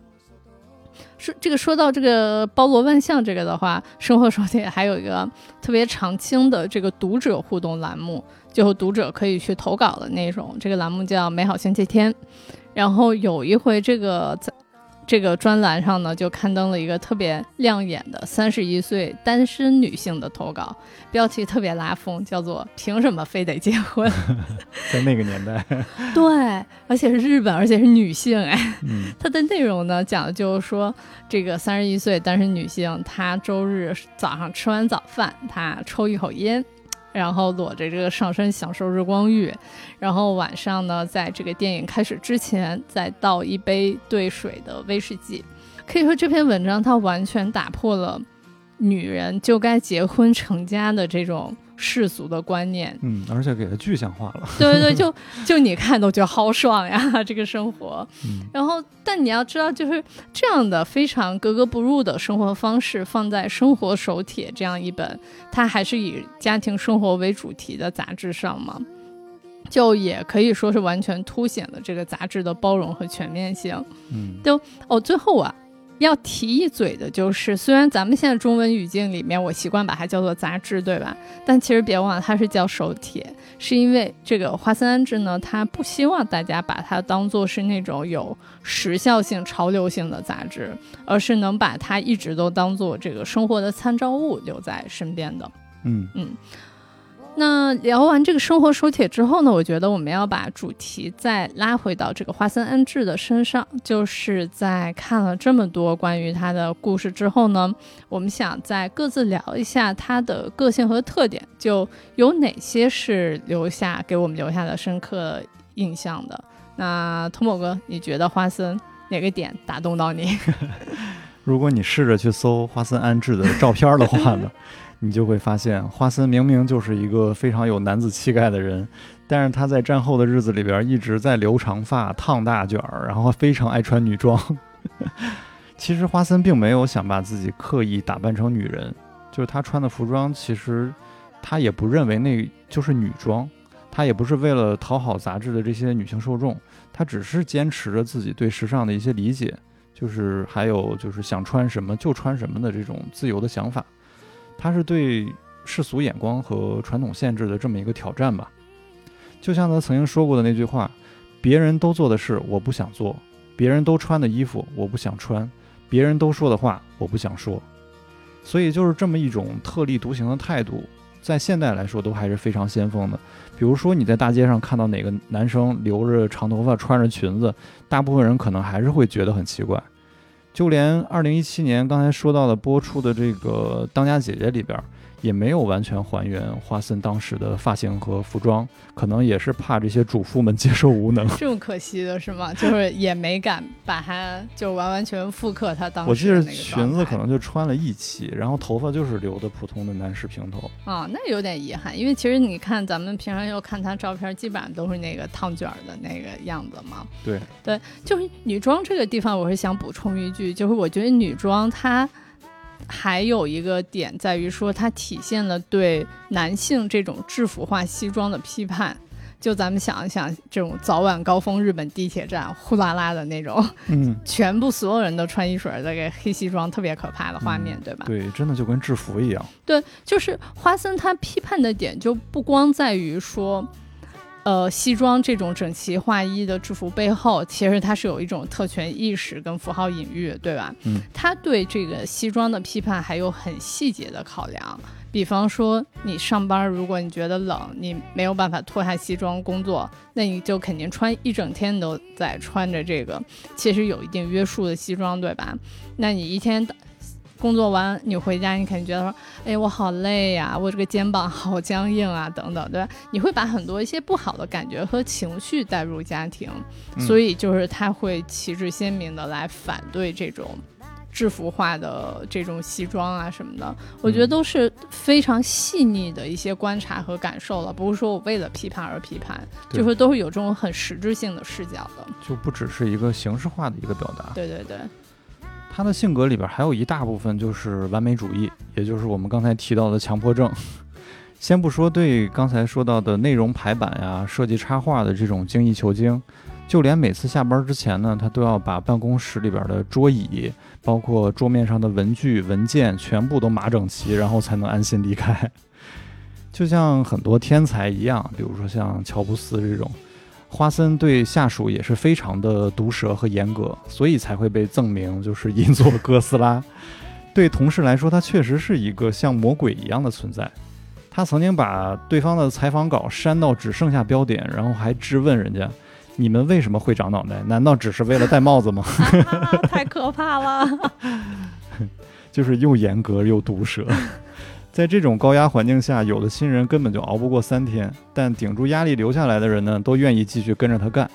说这个说到这个包罗万象这个的话，生活手帖还有一个特别常青的这个读者互动栏目，就读者可以去投稿的那种。这个栏目叫美好星期天，然后有一回这个在。这个专栏上呢，就刊登了一个特别亮眼的三十一岁单身女性的投稿，标题特别拉风，叫做“凭什么非得结婚？” 在那个年代，对，而且是日本，而且是女性，哎，嗯，它的内容呢，讲的就是说，这个三十一岁单身女性，她周日早上吃完早饭，她抽一口烟。然后裸着这个上身享受日光浴，然后晚上呢，在这个电影开始之前再倒一杯兑水的威士忌。可以说这篇文章它完全打破了女人就该结婚成家的这种。世俗的观念，嗯，而且给它具象化了。对对对，就就你看都觉得好爽呀，这个生活。然后，但你要知道，就是这样的非常格格不入的生活方式，放在《生活手帖》这样一本它还是以家庭生活为主题的杂志上嘛，就也可以说是完全凸显了这个杂志的包容和全面性。嗯，就哦，最后啊。要提一嘴的就是，虽然咱们现在中文语境里面，我习惯把它叫做杂志，对吧？但其实别忘了，它是叫手帖，是因为这个花森安志呢，他不希望大家把它当做是那种有时效性、潮流性的杂志，而是能把它一直都当做这个生活的参照物留在身边的。嗯嗯。那聊完这个生活手帖之后呢，我觉得我们要把主题再拉回到这个花森安置的身上，就是在看了这么多关于他的故事之后呢，我们想再各自聊一下他的个性和特点，就有哪些是留下给我们留下的深刻印象的。那童某哥，你觉得花森哪个点打动到你？如果你试着去搜花森安置的照片的话呢？你就会发现，花森明明就是一个非常有男子气概的人，但是他在战后的日子里边一直在留长发、烫大卷儿，然后非常爱穿女装。其实花森并没有想把自己刻意打扮成女人，就是他穿的服装，其实他也不认为那就是女装，他也不是为了讨好杂志的这些女性受众，他只是坚持着自己对时尚的一些理解，就是还有就是想穿什么就穿什么的这种自由的想法。他是对世俗眼光和传统限制的这么一个挑战吧，就像他曾经说过的那句话：“别人都做的事，我不想做；别人都穿的衣服，我不想穿；别人都说的话，我不想说。”所以就是这么一种特立独行的态度，在现代来说都还是非常先锋的。比如说你在大街上看到哪个男生留着长头发穿着裙子，大部分人可能还是会觉得很奇怪。就连二零一七年刚才说到的播出的这个《当家姐姐》里边。也没有完全还原花森当时的发型和服装，可能也是怕这些主妇们接受无能。这么可惜的是吗？就是也没敢把它就完完全复刻他当时。我记得裙子可能就穿了一期，然后头发就是留的普通的男士平头。啊，那有点遗憾，因为其实你看咱们平常又看他照片，基本上都是那个烫卷的那个样子嘛。对对，就是女装这个地方，我是想补充一句，就是我觉得女装它。还有一个点在于说，它体现了对男性这种制服化西装的批判。就咱们想一想，这种早晚高峰日本地铁站呼啦啦的那种，嗯，全部所有人都穿一水的个黑西装，特别可怕的画面，对吧？对，真的就跟制服一样。对，就是花森他批判的点就不光在于说。呃，西装这种整齐划一的制服背后，其实它是有一种特权意识跟符号隐喻，对吧？嗯，他对这个西装的批判还有很细节的考量，比方说，你上班如果你觉得冷，你没有办法脱下西装工作，那你就肯定穿一整天都在穿着这个，其实有一定约束的西装，对吧？那你一天。工作完你回家，你肯定觉得说，哎，我好累呀，我这个肩膀好僵硬啊，等等，对吧？你会把很多一些不好的感觉和情绪带入家庭，所以就是他会旗帜鲜明的来反对这种制服化的这种西装啊什么的。我觉得都是非常细腻的一些观察和感受了，不是说我为了批判而批判，就是都是有这种很实质性的视角的，就不只是一个形式化的一个表达。对对对。他的性格里边还有一大部分就是完美主义，也就是我们刚才提到的强迫症。先不说对刚才说到的内容排版呀、设计插画的这种精益求精，就连每次下班之前呢，他都要把办公室里边的桌椅，包括桌面上的文具、文件全部都码整齐，然后才能安心离开。就像很多天才一样，比如说像乔布斯这种。花森对下属也是非常的毒舌和严格，所以才会被赠名就是银座哥斯拉。对同事来说，他确实是一个像魔鬼一样的存在。他曾经把对方的采访稿删到只剩下标点，然后还质问人家：“你们为什么会长脑袋？难道只是为了戴帽子吗？” 太可怕了，就是又严格又毒舌。在这种高压环境下，有的新人根本就熬不过三天，但顶住压力留下来的人呢，都愿意继续跟着他干。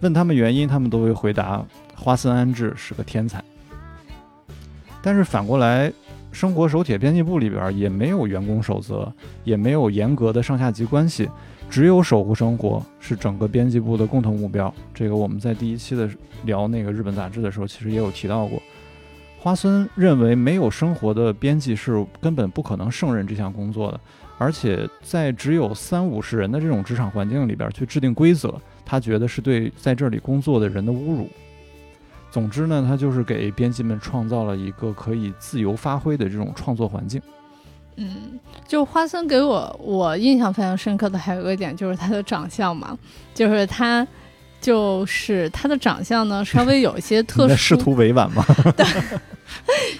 问他们原因，他们都会回答：花森安治是个天才。但是反过来，生活手帖编辑部里边也没有员工守则，也没有严格的上下级关系，只有守护生活是整个编辑部的共同目标。这个我们在第一期的聊那个日本杂志的时候，其实也有提到过。花森认为，没有生活的编辑是根本不可能胜任这项工作的，而且在只有三五十人的这种职场环境里边去制定规则，他觉得是对在这里工作的人的侮辱。总之呢，他就是给编辑们创造了一个可以自由发挥的这种创作环境。嗯，就花森给我我印象非常深刻的还有一个点，就是他的长相嘛，就是他。就是他的长相呢，稍微有一些特殊。试图委婉吗？对，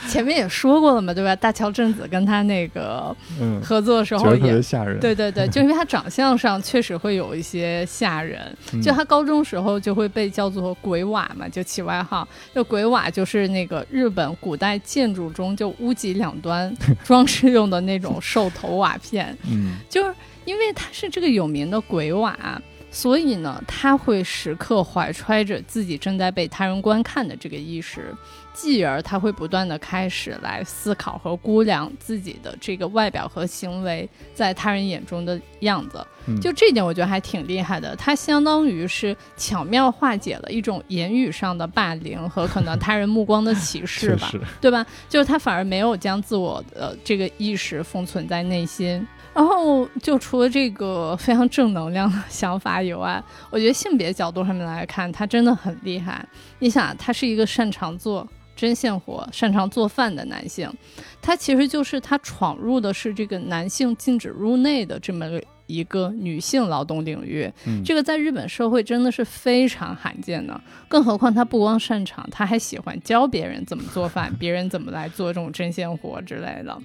前面也说过了嘛，对吧？大桥正子跟他那个合作的时候也吓人。对对对，就因为他长相上确实会有一些吓人。就他高中时候就会被叫做鬼瓦嘛，就起外号。就鬼瓦就是那个日本古代建筑中就屋脊两端装饰用的那种兽头瓦片。嗯，就是因为他是这个有名的鬼瓦。所以呢，他会时刻怀揣着自己正在被他人观看的这个意识，继而他会不断的开始来思考和估量自己的这个外表和行为在他人眼中的样子。就这点，我觉得还挺厉害的。他相当于是巧妙化解了一种言语上的霸凌和可能他人目光的歧视吧，对吧？就是他反而没有将自我的这个意识封存在内心。然后就除了这个非常正能量的想法以外，我觉得性别角度上面来看，他真的很厉害。你想，他是一个擅长做针线活、擅长做饭的男性，他其实就是他闯入的是这个男性禁止入内的这么一个女性劳动领域。这个在日本社会真的是非常罕见的。更何况他不光擅长，他还喜欢教别人怎么做饭，别人怎么来做这种针线活之类的。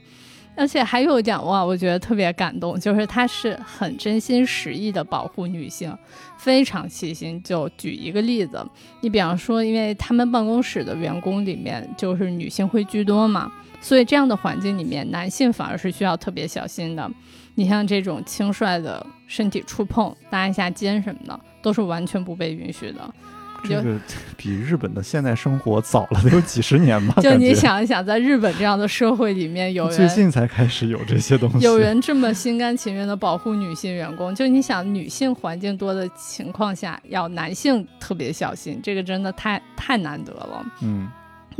而且还有一点哇，我觉得特别感动，就是他是很真心实意的保护女性，非常细心。就举一个例子，你比方说，因为他们办公室的员工里面就是女性会居多嘛，所以这样的环境里面，男性反而是需要特别小心的。你像这种轻率的身体触碰、搭一下肩什么的，都是完全不被允许的。这个比日本的现代生活早了得有几十年吧？就你想一想，在日本这样的社会里面，有人最近才开始有这些东西，有人这么心甘情愿的保护女性员工，就你想，女性环境多的情况下，要男性特别小心，这个真的太太难得了。嗯。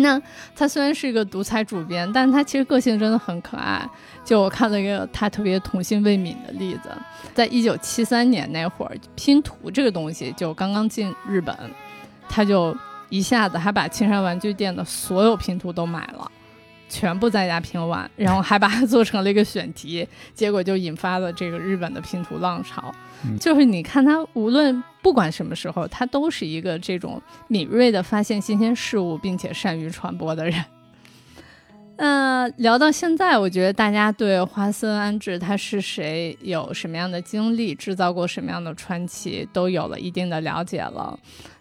那他虽然是一个独裁主编，但他其实个性真的很可爱。就我看了一个他特别童心未泯的例子，在一九七三年那会儿，拼图这个东西就刚刚进日本，他就一下子还把青山玩具店的所有拼图都买了。全部在家拼完，然后还把它做成了一个选题，结果就引发了这个日本的拼图浪潮。就是你看他无论不管什么时候，他都是一个这种敏锐的发现新鲜事物，并且善于传播的人。那聊到现在，我觉得大家对花森安治他是谁，有什么样的经历，制造过什么样的传奇，都有了一定的了解了。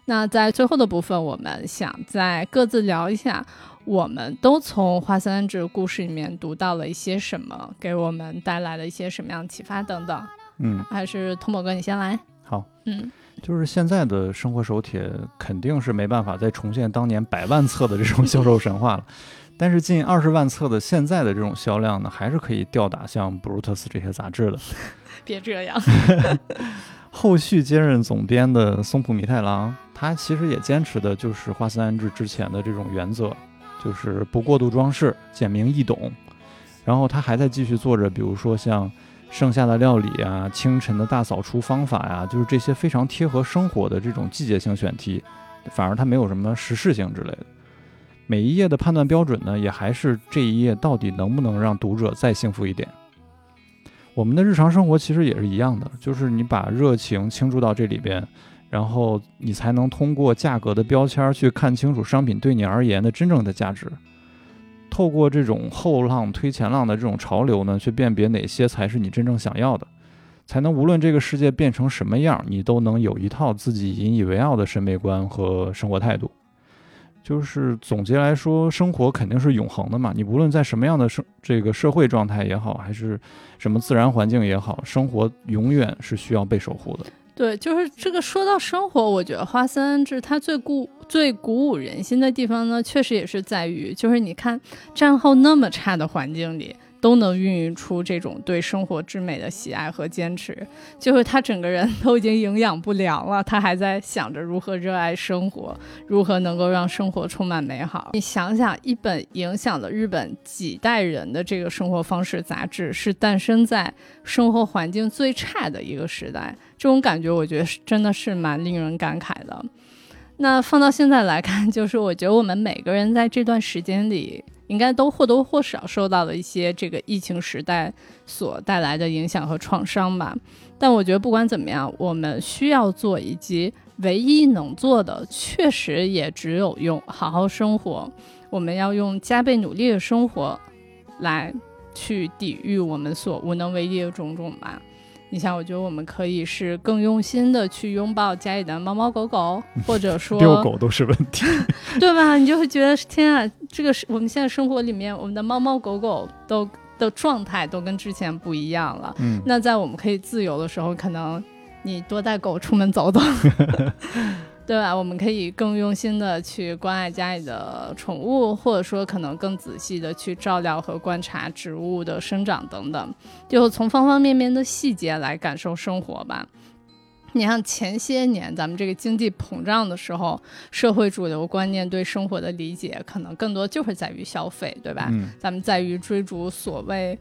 那在最后的部分，我们想再各自聊一下。我们都从花森安治故事里面读到了一些什么，给我们带来了一些什么样的启发等等。嗯，还是通宝哥你先来。好，嗯，就是现在的生活手帖肯定是没办法再重现当年百万册的这种销售神话了，但是近二十万册的现在的这种销量呢，还是可以吊打像布鲁特斯这些杂志的。别这样。后续接任总编的松浦弥太郎，他其实也坚持的就是花森安治之前的这种原则。就是不过度装饰，简明易懂。然后他还在继续做着，比如说像盛夏的料理啊、清晨的大扫除方法呀，就是这些非常贴合生活的这种季节性选题。反而它没有什么时事性之类的。每一页的判断标准呢，也还是这一页到底能不能让读者再幸福一点。我们的日常生活其实也是一样的，就是你把热情倾注到这里边。然后你才能通过价格的标签去看清楚商品对你而言的真正的价值。透过这种后浪推前浪的这种潮流呢，去辨别哪些才是你真正想要的，才能无论这个世界变成什么样，你都能有一套自己引以为傲的审美观和生活态度。就是总结来说，生活肯定是永恒的嘛。你无论在什么样的生这个社会状态也好，还是什么自然环境也好，生活永远是需要被守护的。对，就是这个说到生活，我觉得花森治他最鼓最鼓舞人心的地方呢，确实也是在于，就是你看战后那么差的环境里。都能孕育出这种对生活之美的喜爱和坚持，就是他整个人都已经营养不良了，他还在想着如何热爱生活，如何能够让生活充满美好。你想想，一本影响了日本几代人的这个生活方式杂志，是诞生在生活环境最差的一个时代，这种感觉，我觉得是真的是蛮令人感慨的。那放到现在来看，就是我觉得我们每个人在这段时间里。应该都或多或少受到了一些这个疫情时代所带来的影响和创伤吧。但我觉得不管怎么样，我们需要做以及唯一能做的，确实也只有用好好生活。我们要用加倍努力的生活，来去抵御我们所无能为力的种种吧。你像，我觉得我们可以是更用心的去拥抱家里的猫猫狗狗，或者说 遛狗都是问题，对吧？你就会觉得天啊，这个是我们现在生活里面，我们的猫猫狗狗都的状态都跟之前不一样了。嗯，那在我们可以自由的时候，可能你多带狗出门走走。对吧？我们可以更用心的去关爱家里的宠物，或者说可能更仔细的去照料和观察植物的生长等等，就从方方面面的细节来感受生活吧。你像前些年咱们这个经济膨胀的时候，社会主流观念对生活的理解可能更多就是在于消费，对吧？咱们在于追逐所谓。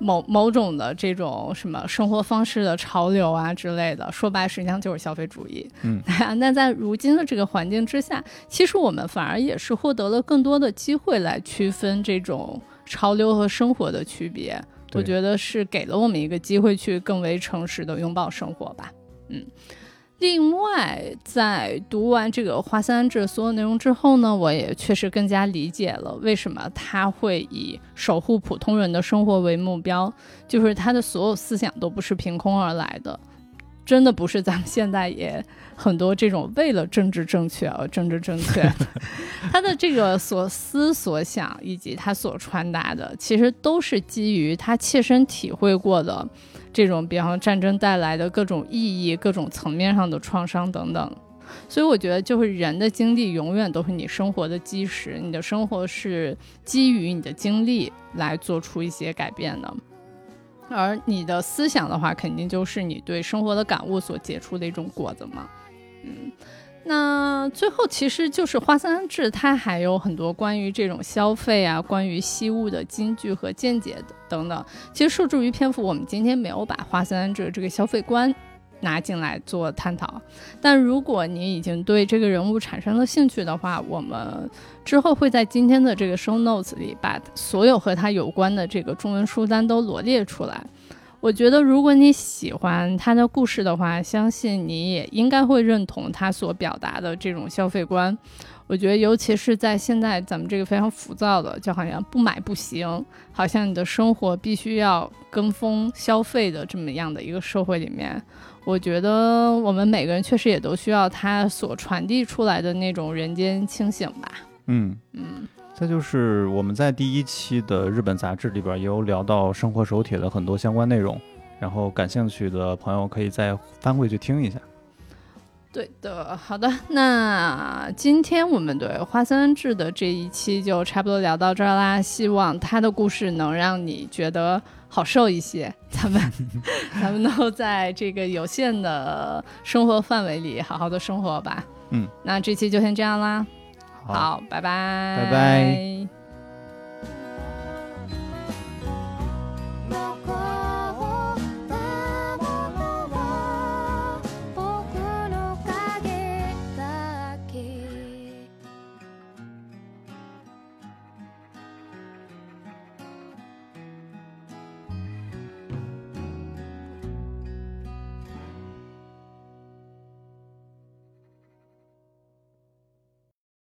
某某种的这种什么生活方式的潮流啊之类的，说白实际上就是消费主义。嗯，那在如今的这个环境之下，其实我们反而也是获得了更多的机会来区分这种潮流和生活的区别。我觉得是给了我们一个机会去更为诚实的拥抱生活吧。嗯，另外，在读完这个花三志所有内容之后呢，我也确实更加理解了为什么他会以守护普通人的生活为目标，就是他的所有思想都不是凭空而来的，真的不是咱们现在也很多这种为了政治正确而政治正确，他的这个所思所想以及他所传达的，其实都是基于他切身体会过的。这种，比方战争带来的各种意义、各种层面上的创伤等等，所以我觉得，就是人的经历永远都是你生活的基石，你的生活是基于你的经历来做出一些改变的，而你的思想的话，肯定就是你对生活的感悟所结出的一种果子嘛，嗯。那最后其实就是花森安治，它还有很多关于这种消费啊，关于西物的金句和见解等等。其实受制于篇幅，我们今天没有把花三志这个消费观拿进来做探讨。但如果你已经对这个人物产生了兴趣的话，我们之后会在今天的这个 show notes 里把所有和他有关的这个中文书单都罗列出来。我觉得，如果你喜欢他的故事的话，相信你也应该会认同他所表达的这种消费观。我觉得，尤其是在现在咱们这个非常浮躁的，就好像不买不行，好像你的生活必须要跟风消费的这么样的一个社会里面，我觉得我们每个人确实也都需要他所传递出来的那种人间清醒吧。嗯嗯。再就是我们在第一期的日本杂志里边也有聊到生活手帖的很多相关内容，然后感兴趣的朋友可以再翻回去听一下。对的，好的，那今天我们对花森治的这一期就差不多聊到这儿啦。希望他的故事能让你觉得好受一些，咱们 咱们都在这个有限的生活范围里好好的生活吧。嗯，那这期就先这样啦。好，拜拜，拜拜。